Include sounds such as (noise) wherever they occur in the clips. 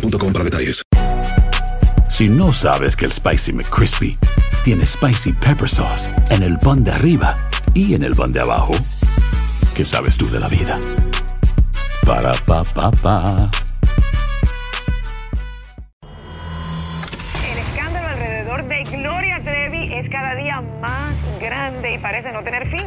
boostmobile.com para detalles. Si no sabes que el Spicy McCrispy tiene Spicy Pepper Sauce en el pan de arriba y en el pan de abajo, ¿qué sabes tú de la vida? Para, pa, pa, pa. El escándalo alrededor de Gloria Trevi es cada día más grande y parece no tener fin.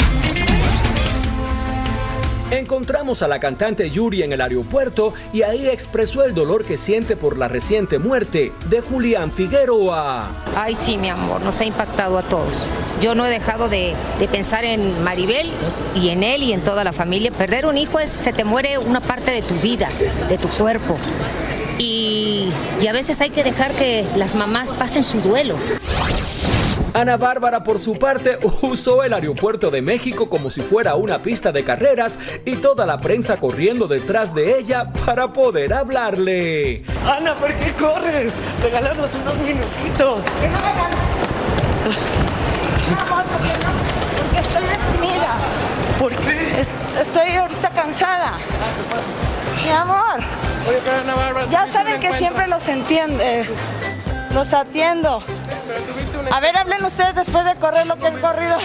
Encontramos a la cantante Yuri en el aeropuerto y ahí expresó el dolor que siente por la reciente muerte de Julián Figueroa. Ay, sí, mi amor, nos ha impactado a todos. Yo no he dejado de, de pensar en Maribel y en él y en toda la familia. Perder un hijo es, se te muere una parte de tu vida, de tu cuerpo. Y, y a veces hay que dejar que las mamás pasen su duelo. Ana Bárbara, por su parte, usó el aeropuerto de México como si fuera una pista de carreras y toda la prensa corriendo detrás de ella para poder hablarle. Ana, ¿por qué corres? Regálanos unos minutitos. Porque estoy deprimida. ¿Por qué? Estoy ahorita cansada. Mi amor. Oye, pero Ana Bárbara, Ya saben que siempre los entiende. Los atiendo. A ver, hablen ustedes después de correr lo que han corrido.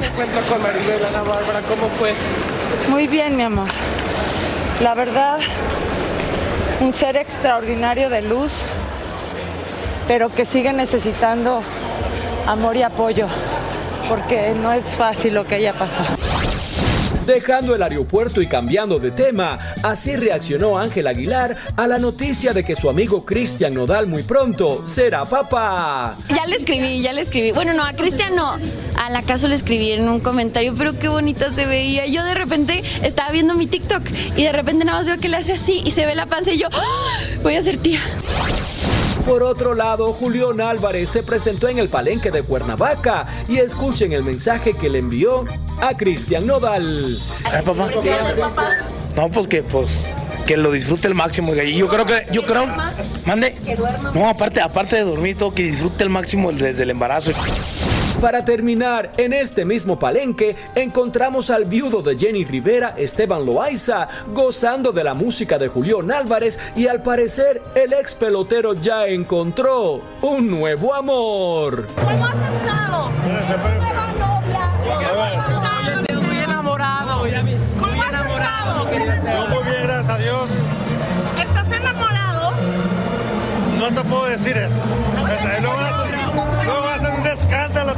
Encuentro con Maribel, Ana Bárbara, ¿cómo fue? Muy bien, mi amor. La verdad, un ser extraordinario de luz, pero que sigue necesitando amor y apoyo, porque no es fácil lo que ella pasó. Dejando el aeropuerto y cambiando de tema, así reaccionó Ángel Aguilar a la noticia de que su amigo Cristian Nodal muy pronto será papá. Ya le escribí, ya le escribí. Bueno, no, a Cristian no. A la caso le escribí en un comentario, pero qué bonita se veía. Yo de repente estaba viendo mi TikTok y de repente nada más veo que le hace así y se ve la panza y yo, ¡Ah! voy a ser tía. Por otro lado, Julián Álvarez se presentó en el palenque de Cuernavaca y escuchen el mensaje que le envió a Cristian Nodal. Ay, papá. No, pues que pues que lo disfrute el máximo. Y yo creo que, yo creo, mande. No, aparte, aparte de dormir, todo que disfrute el máximo desde el embarazo. Para terminar, en este mismo palenque encontramos al viudo de Jenny Rivera, Esteban Loaiza, gozando de la música de Julián Álvarez y al parecer el ex pelotero ya encontró un nuevo amor. ¿Cómo has estado? Nueva novia. Muy enamorado. Muy enamorado. muy bien, gracias a Dios. ¿Estás enamorado? No te puedo decir eso. Luego,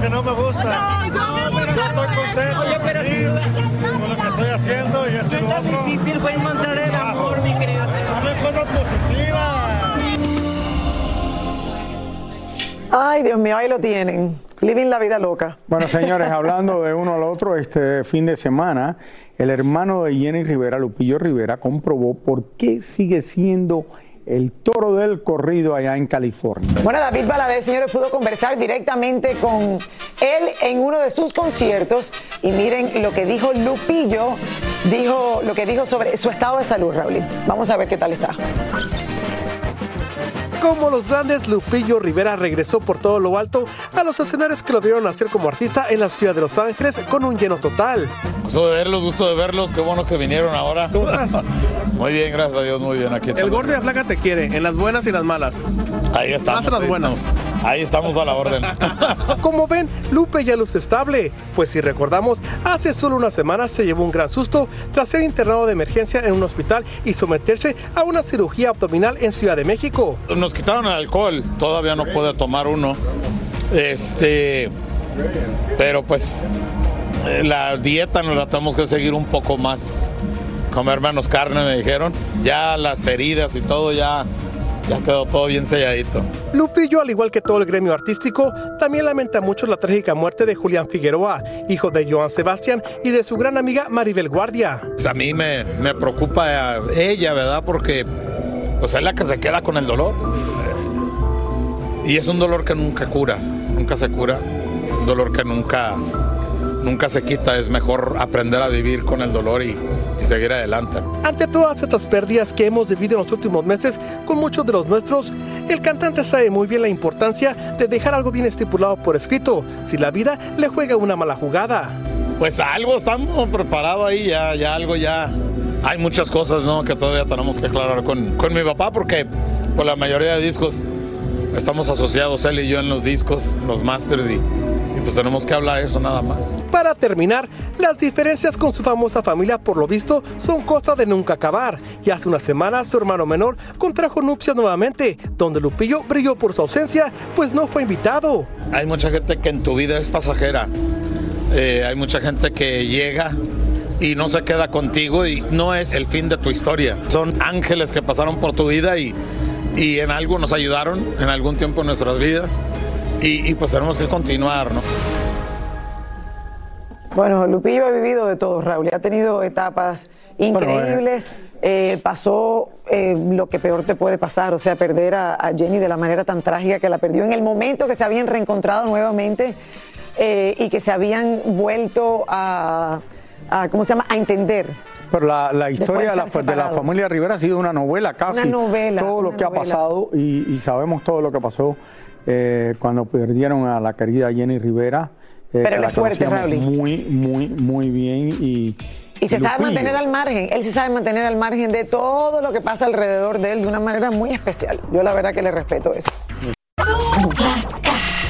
que no me gusta. No, pero yo estoy contento Oye, pero sí, con lo que estoy haciendo y y ¿Qué lo tan otro. difícil fue encontrar el amor, mi querido? Dame cosas positivas. Ay, Dios mío, ahí lo tienen. Living la vida loca. Bueno, señores, (laughs) hablando de uno al otro, este fin de semana, el hermano de Jenny Rivera, Lupillo Rivera, comprobó por qué sigue siendo el toro del corrido allá en California. Bueno, David Valadez, señores, pudo conversar directamente con él en uno de sus conciertos y miren lo que dijo Lupillo, dijo lo que dijo sobre su estado de salud, Raúl. Vamos a ver qué tal está. Como los grandes, Lupillo Rivera regresó por todo lo alto a los escenarios que lo vieron nacer como artista en la ciudad de Los Ángeles con un lleno total. Gusto de verlos, gusto de verlos, qué bueno que vinieron ahora. ¿Cómo estás? (laughs) Muy bien, gracias a Dios, muy bien aquí. El gordo de la flaca te quiere, en las buenas y las malas. Ahí estamos. Más en las buenas. Ahí estamos a la orden. (laughs) Como ven, Lupe ya luce estable, pues si recordamos, hace solo unas semanas se llevó un gran susto tras ser internado de emergencia en un hospital y someterse a una cirugía abdominal en Ciudad de México. Nos quitaron el alcohol, todavía no puede tomar uno. Este, pero pues eh, la dieta nos la tenemos que seguir un poco más. Comer menos carne, me dijeron. Ya las heridas y todo ya, ya quedó todo bien selladito. Lupillo, al igual que todo el gremio artístico, también lamenta mucho la trágica muerte de Julián Figueroa, hijo de Joan Sebastián y de su gran amiga Maribel Guardia. Pues a mí me, me preocupa ella, ¿verdad? Porque pues es la que se queda con el dolor. Y es un dolor que nunca cura, nunca se cura, un dolor que nunca, nunca se quita. Es mejor aprender a vivir con el dolor y, y seguir adelante. Ante todas estas pérdidas que hemos vivido en los últimos meses con muchos de los nuestros, el cantante sabe muy bien la importancia de dejar algo bien estipulado por escrito, si la vida le juega una mala jugada. Pues algo estamos preparados ahí, ya, ya algo ya. Hay muchas cosas ¿no? que todavía tenemos que aclarar con, con mi papá porque por la mayoría de discos estamos asociados él y yo en los discos, los masters y, y pues tenemos que hablar eso nada más. Para terminar, las diferencias con su famosa familia, por lo visto, son cosa de nunca acabar. Y hace unas semanas, su hermano menor contrajo nupcias nuevamente, donde Lupillo brilló por su ausencia, pues no fue invitado. Hay mucha gente que en tu vida es pasajera. Eh, hay mucha gente que llega y no se queda contigo y no es el fin de tu historia. Son ángeles que pasaron por tu vida y, y en algo nos ayudaron en algún tiempo en nuestras vidas y, y pues tenemos que continuar, ¿no? Bueno, Lupillo ha vivido de todo, Raúl, y ha tenido etapas increíbles. Eh, pasó eh, lo que peor te puede pasar, o sea, perder a, a, Jenny de la manera tan trágica que la perdió en el momento que se habían reencontrado nuevamente eh, y que se habían vuelto a, a, ¿cómo se llama?, a entender. Pero la, la historia de la, de la, familia Rivera ha sido una novela casi. Una novela. Todo lo que novela. ha pasado y, y, sabemos todo lo que pasó eh, cuando perdieron a la querida Jenny Rivera. Eh, Pero él es fuerte, Raúl. Muy, muy, muy bien y... Y se sabe mantener al margen, él se sabe mantener al margen de todo lo que pasa alrededor de él de una manera muy especial. Yo la verdad que le respeto eso.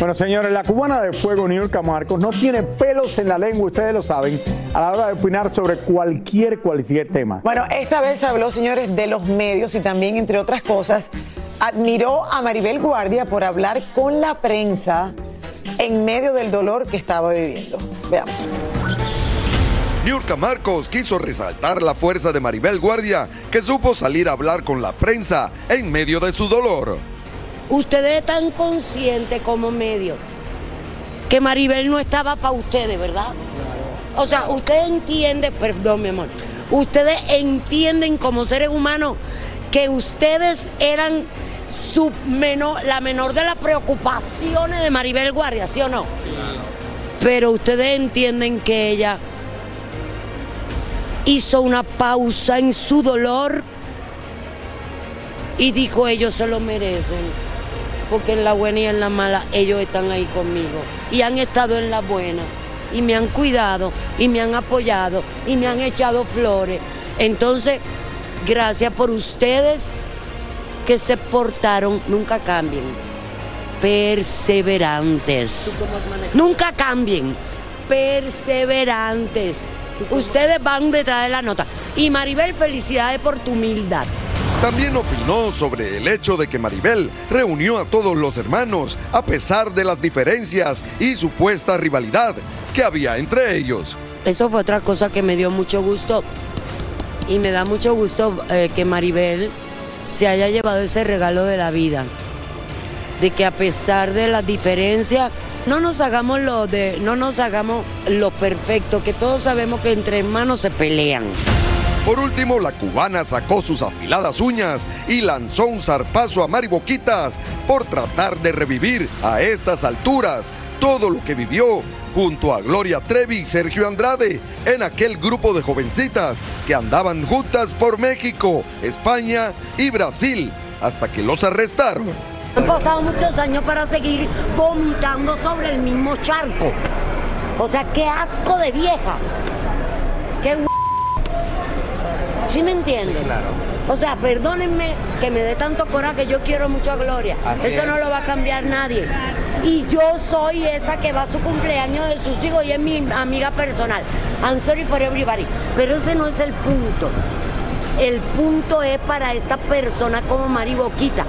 Bueno, señores, la cubana de fuego Niurka Marcos no tiene pelos en la lengua, ustedes lo saben, a la hora de opinar sobre cualquier, cualquier tema. Bueno, esta vez habló, señores, de los medios y también, entre otras cosas, admiró a Maribel Guardia por hablar con la prensa en medio del dolor que estaba viviendo. Veamos. Niurka Marcos quiso resaltar la fuerza de Maribel Guardia, que supo salir a hablar con la prensa en medio de su dolor. Ustedes están conscientes como medio que Maribel no estaba para ustedes, ¿verdad? O sea, ustedes entienden, perdón mi amor, ustedes entienden como seres humanos que ustedes eran su menor, la menor de las preocupaciones de Maribel Guardia, ¿sí o no? Pero ustedes entienden que ella hizo una pausa en su dolor y dijo ellos se lo merecen porque en la buena y en la mala ellos están ahí conmigo. Y han estado en la buena y me han cuidado y me han apoyado y me han echado flores. Entonces gracias por ustedes que se portaron nunca cambien perseverantes. Nunca cambien perseverantes. Ustedes van detrás de la nota. Y Maribel, felicidades por tu humildad. También opinó sobre el hecho de que Maribel reunió a todos los hermanos a pesar de las diferencias y supuesta rivalidad que había entre ellos. Eso fue otra cosa que me dio mucho gusto y me da mucho gusto eh, que Maribel se haya llevado ese regalo de la vida. De que a pesar de las diferencias, no nos hagamos lo de, no nos hagamos lo perfecto, que todos sabemos que entre hermanos se pelean. Por último, la cubana sacó sus afiladas uñas y lanzó un zarpazo a Mari Boquitas por tratar de revivir a estas alturas todo lo que vivió junto a Gloria Trevi y Sergio Andrade en aquel grupo de jovencitas que andaban juntas por México, España y Brasil hasta que los arrestaron. Han pasado muchos años para seguir vomitando sobre el mismo charco. O sea, qué asco de vieja. Qué ¿Sí me entienden? claro. O sea, perdónenme que me dé tanto coraje, yo quiero mucho a Gloria. Así Eso es. no lo va a cambiar nadie. Y yo soy esa que va a su cumpleaños de sus hijos y es mi amiga personal. I'm sorry for everybody. Pero ese no es el punto. El punto es para esta persona como Mari Boquita.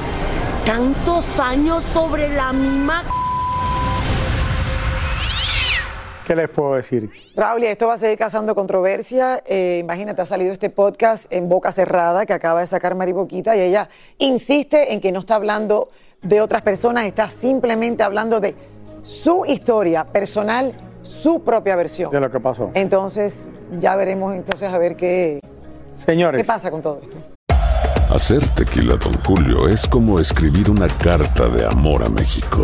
Tantos años sobre la misma ¿Qué les puedo decir? Raúl, y esto va a seguir causando controversia. Eh, imagínate, ha salido este podcast en boca cerrada que acaba de sacar Mari Boquita y ella insiste en que no está hablando de otras personas, está simplemente hablando de su historia personal, su propia versión. De lo que pasó. Entonces, ya veremos entonces a ver qué, Señores. qué pasa con todo esto. Hacer tequila, Don Julio, es como escribir una carta de amor a México.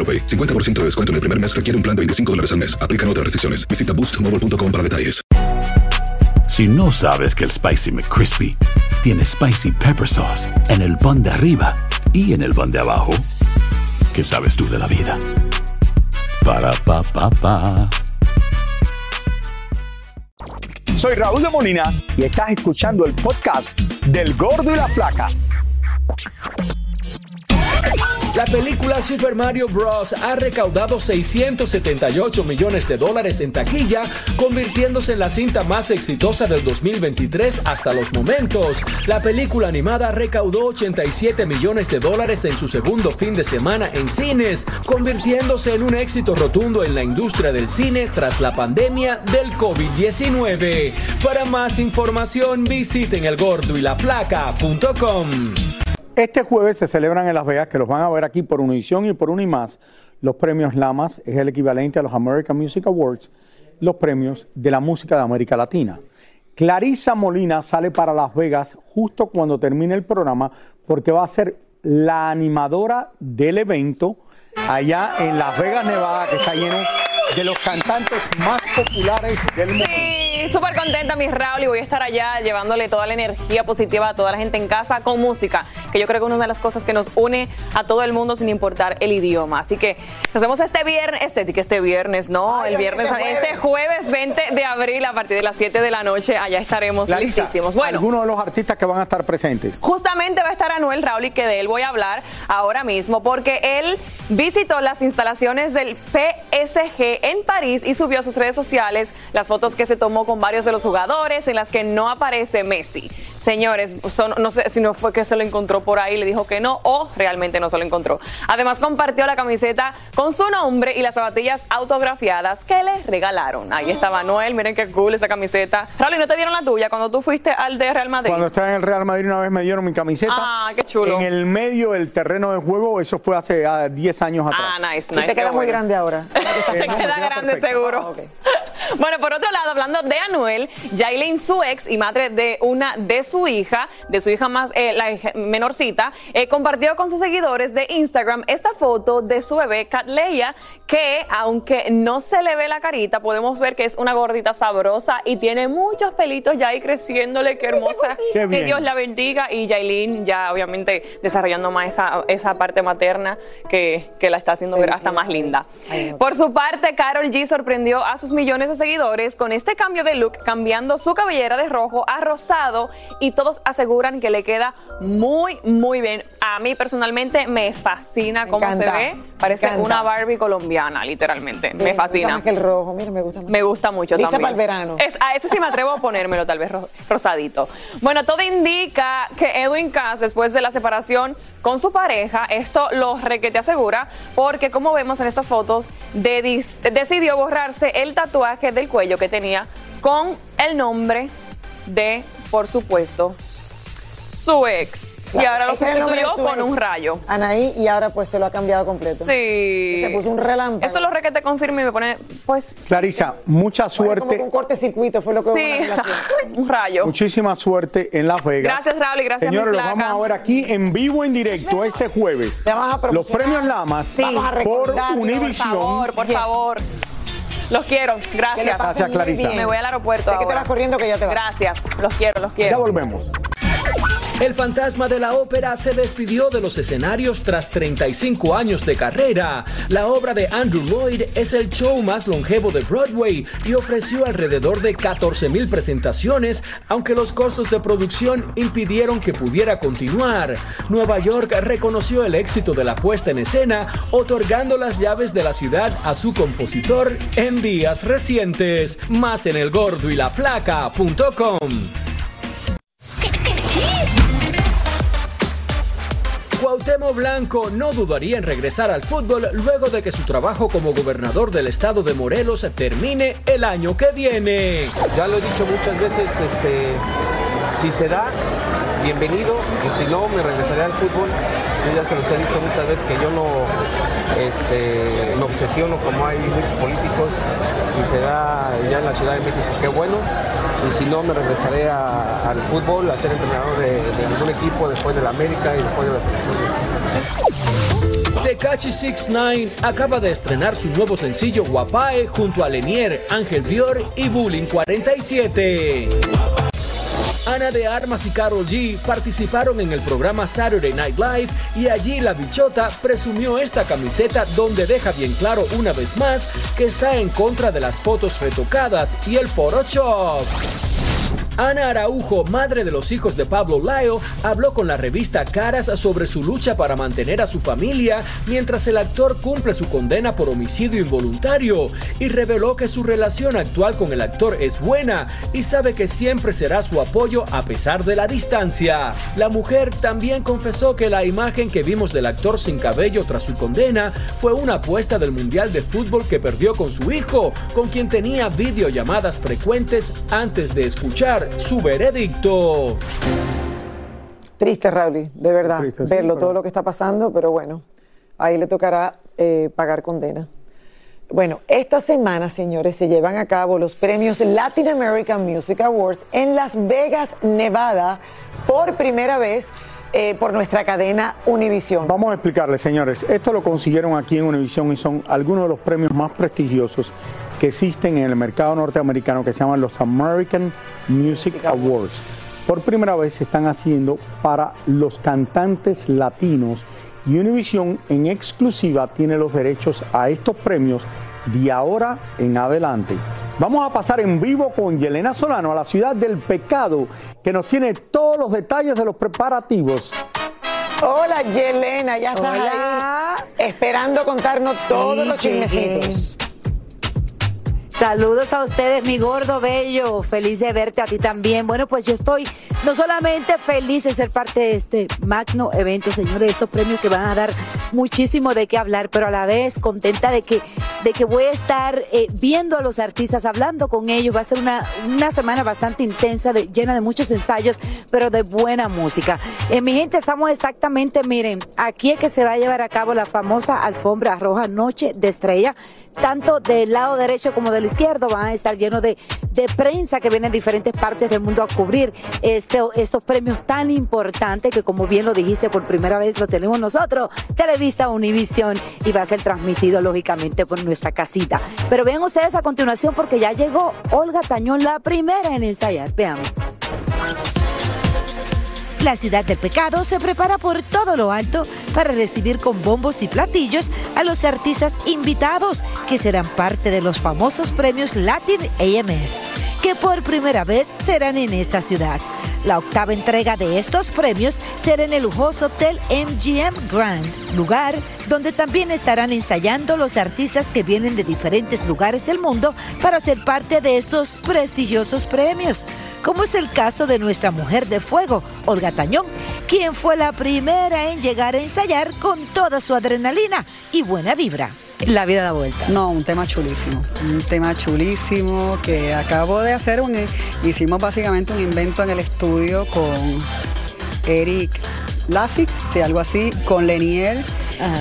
AroPay. 50% de descuento en el primer mes requiere un plan de 25 dólares al mes. Aplican otras restricciones. Visita boostmobile.com para detalles. Si no sabes que el Spicy McCrispy tiene Spicy Pepper Sauce en el pan de arriba y en el pan de abajo, ¿qué sabes tú de la vida? Para, pa, pa, pa. Soy Raúl de Molina y estás escuchando el podcast del Gordo y la Flaca. La película Super Mario Bros. ha recaudado 678 millones de dólares en taquilla, convirtiéndose en la cinta más exitosa del 2023 hasta los momentos. La película animada recaudó 87 millones de dólares en su segundo fin de semana en cines, convirtiéndose en un éxito rotundo en la industria del cine tras la pandemia del COVID-19. Para más información visiten elgordoylaflaca.com. Este jueves se celebran en Las Vegas, que los van a ver aquí por Univision y por Unimás, los premios Lamas, es el equivalente a los American Music Awards, los premios de la música de América Latina. Clarisa Molina sale para Las Vegas justo cuando termine el programa porque va a ser la animadora del evento allá en Las Vegas, Nevada, que está lleno de los cantantes más populares del mundo. Sí, súper contenta, mi Raúl, y voy a estar allá llevándole toda la energía positiva a toda la gente en casa con música, que yo creo que es una de las cosas que nos une a todo el mundo sin importar el idioma. Así que nos vemos este viernes, este, este viernes, no, el viernes, este jueves 20 de abril a partir de las 7 de la noche, allá estaremos listísimos. Bueno, algunos de los artistas que van a estar presentes. Justamente va a estar Anuel Raúl y que de él voy a hablar ahora mismo porque él visitó las instalaciones del PSG en París y subió a sus redes sociales las fotos que se tomó con varios de los jugadores en las que no aparece Messi. Señores, son- no sé si no fue que se lo encontró por ahí, le dijo que no o realmente no se lo encontró. Además compartió la camiseta con su nombre y las zapatillas autografiadas que le regalaron. Ahí está Manuel, miren qué cool esa camiseta. Raúl, ¿y no te dieron la tuya cuando tú fuiste al de Real Madrid? Cuando estaba en el Real Madrid una vez me dieron mi camiseta. Ah, qué chulo. En el medio del terreno de juego, eso fue hace ah, 10 años atrás. Ah, nice, Y nice. te queda muy bueno. grande ahora. (laughs) Te queda grande seguro. Bueno, por otro lado, hablando de Anuel, Yailin, su ex y madre de una de su hija, de su hija más, eh, la hija menorcita, eh, compartió con sus seguidores de Instagram esta foto de su bebé, Catleya, que aunque no se le ve la carita, podemos ver que es una gordita sabrosa y tiene muchos pelitos ya ahí creciéndole, qué hermosa. Qué que. Dios la bendiga y Yailin ya obviamente desarrollando más esa, esa parte materna que, que la está haciendo ver hasta más linda. Por su parte, Carol G sorprendió a sus millones de seguidores con este cambio de look, cambiando su cabellera de rojo a rosado y todos aseguran que le queda muy, muy bien. A mí personalmente me fascina cómo se ve. me Parece una Barbie colombiana, literalmente. Sí, me gusta fascina. más que el rojo, mira, me gusta más. Me gusta mucho Lista también. para el verano. Es- a ese sí me atrevo a ponérmelo, tal vez ro- rosadito. Bueno, todo indica que Edwin Cass, después de la separación con su pareja, esto lo requete asegura, porque como vemos en estas fotos, decidió borrarse el tatuaje del cuello que tenía con el nombre de, por supuesto, su ex. Y ahora lo sustituyó su con ex. un rayo. Anaí, y ahora pues se lo ha cambiado completo. Sí. Se puso un relámpago. Eso lo requete confirma y me pone, pues, Clarisa, mucha Como suerte. que un cortecircuito fue lo que hubo en sí, la relación. un rayo. Muchísima suerte en Las Vegas. Gracias, Raúl, y gracias, Señores, los vamos a ver aquí en vivo, en directo, este jueves. Los premios Lamas Vamos a por recordar, Por Univision. favor, por favor. Los quiero. Gracias. Gracias, Clarisa. Me voy al aeropuerto Sé que te ahora. vas corriendo que ya te vas. Gracias. Los quiero, los quiero. Ya volvemos. El fantasma de la ópera se despidió de los escenarios tras 35 años de carrera. La obra de Andrew Lloyd es el show más longevo de Broadway y ofreció alrededor de 14 mil presentaciones, aunque los costos de producción impidieron que pudiera continuar. Nueva York reconoció el éxito de la puesta en escena, otorgando las llaves de la ciudad a su compositor en días recientes. Más en elgordoylaflaca.com. Cuauhtémoc Blanco no dudaría en regresar al fútbol luego de que su trabajo como gobernador del estado de Morelos termine el año que viene. Ya lo he dicho muchas veces, este, si se da, bienvenido, y si no, me regresaré al fútbol. Yo ya se los he dicho muchas veces que yo no este, me obsesiono como hay muchos políticos. Si se da ya en la Ciudad de México, qué bueno. Y si no, me regresaré a- al fútbol, a ser entrenador de, de algún equipo después de la América y después de la selección. Tekashi 69 acaba de estrenar su nuevo sencillo Guapae junto a Lenier, Ángel Dior y Bullying 47. Ana de Armas y Carol G participaron en el programa Saturday Night Live y allí la bichota presumió esta camiseta donde deja bien claro una vez más que está en contra de las fotos retocadas y el Photoshop. Ana Araujo, madre de los hijos de Pablo Layo, habló con la revista Caras sobre su lucha para mantener a su familia mientras el actor cumple su condena por homicidio involuntario y reveló que su relación actual con el actor es buena y sabe que siempre será su apoyo a pesar de la distancia. La mujer también confesó que la imagen que vimos del actor sin cabello tras su condena fue una apuesta del Mundial de Fútbol que perdió con su hijo, con quien tenía videollamadas frecuentes antes de escuchar su veredicto. Triste, Raúl, de verdad, Triste, sí, verlo, pero- todo lo que está pasando, pero bueno, ahí le tocará eh, pagar condena. Bueno, esta semana, señores, se llevan a cabo los premios Latin American Music Awards en Las Vegas, Nevada, por primera vez eh, por nuestra cadena Univision. Vamos a explicarles, señores. Esto lo consiguieron aquí en Univision y son algunos de los premios más prestigiosos que existen en el mercado norteamericano que se llaman los American Music Awards. Por primera vez se están haciendo para los cantantes latinos y Univision en exclusiva tiene los derechos a estos premios de ahora en adelante. Vamos a pasar en vivo con Yelena Solano a la ciudad del pecado, que nos tiene todos los detalles de los preparativos. Hola, Yelena, ya estás Hola. ahí esperando contarnos todos los chismecitos. Saludos a ustedes, mi gordo bello. Feliz de verte a ti también. Bueno, pues yo estoy no solamente feliz de ser parte de este magno evento, señores, estos premios que van a dar muchísimo de qué hablar, pero a la vez contenta de que de que voy a estar eh, viendo a los artistas, hablando con ellos. Va a ser una, una semana bastante intensa, llena de muchos ensayos, pero de buena música. Eh, mi gente, estamos exactamente, miren, aquí es que se va a llevar a cabo la famosa alfombra roja Noche de Estrella. Tanto del lado derecho como del izquierdo van a estar llenos de, de prensa que viene de diferentes partes del mundo a cubrir este, estos premios tan importantes que, como bien lo dijiste, por primera vez lo tenemos nosotros, Televista Univisión, y va a ser transmitido lógicamente por nuestra casita. Pero vean ustedes a continuación porque ya llegó Olga Tañón, la primera en ensayar. Veamos. La ciudad del pecado se prepara por todo lo alto para recibir con bombos y platillos a los artistas invitados que serán parte de los famosos premios Latin AMS, por primera vez serán en esta ciudad. La octava entrega de estos premios será en el lujoso Hotel MGM Grand, lugar donde también estarán ensayando los artistas que vienen de diferentes lugares del mundo para ser parte de estos prestigiosos premios, como es el caso de nuestra mujer de fuego, Olga Tañón, quien fue la primera en llegar a ensayar con toda su adrenalina y buena vibra. La vida da vuelta. No, un tema chulísimo, un tema chulísimo que acabo de hacer, un, hicimos básicamente un invento en el estudio con Eric Lassick, sí, algo así, con Lenier.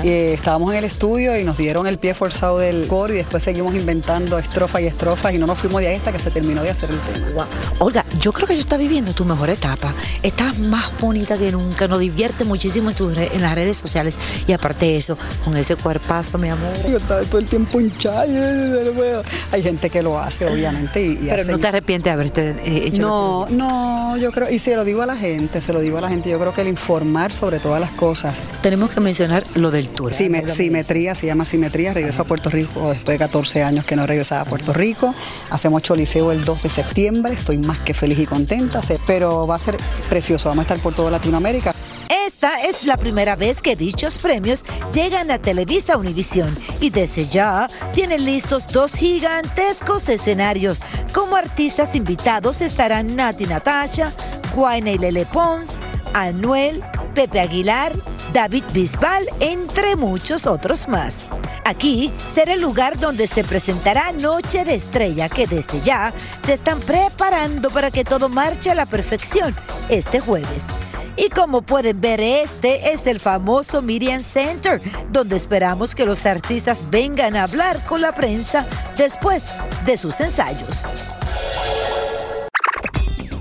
Eh, estábamos en el estudio y nos dieron el pie forzado del core y después seguimos inventando estrofas y estrofas y no nos fuimos de ahí hasta que se terminó de hacer el tema. Olga, yo creo que tú estás viviendo tu mejor etapa. Estás más bonita que nunca, nos divierte muchísimo en, re- en las redes sociales y aparte de eso, con ese cuerpazo, mi amor. Yo estaba todo el tiempo hinchada. Hay gente que lo hace, obviamente. Y, y Pero no te arrepientes de haberte eh, hecho No, no, yo creo, y se lo digo a la gente, se lo digo a la gente, yo creo que el informar sobre todas las cosas. Tenemos que mencionar lo del tour. Sime- simetría, se llama Simetría, regreso a Puerto Rico después de 14 años que no regresaba a Puerto Rico. Hacemos Choliseo el 2 de septiembre, estoy más que feliz y contenta, pero va a ser precioso, vamos a estar por toda Latinoamérica. Esta es la primera vez que dichos premios llegan a Televisa Univisión y desde ya tienen listos dos gigantescos escenarios. Como artistas invitados estarán Nati Natasha, Guayna y Lele Pons, Anuel, Pepe Aguilar, David Bisbal, entre muchos otros más. Aquí será el lugar donde se presentará Noche de Estrella, que desde ya se están preparando para que todo marche a la perfección este jueves. Y como pueden ver, este es el famoso Miriam Center, donde esperamos que los artistas vengan a hablar con la prensa después de sus ensayos.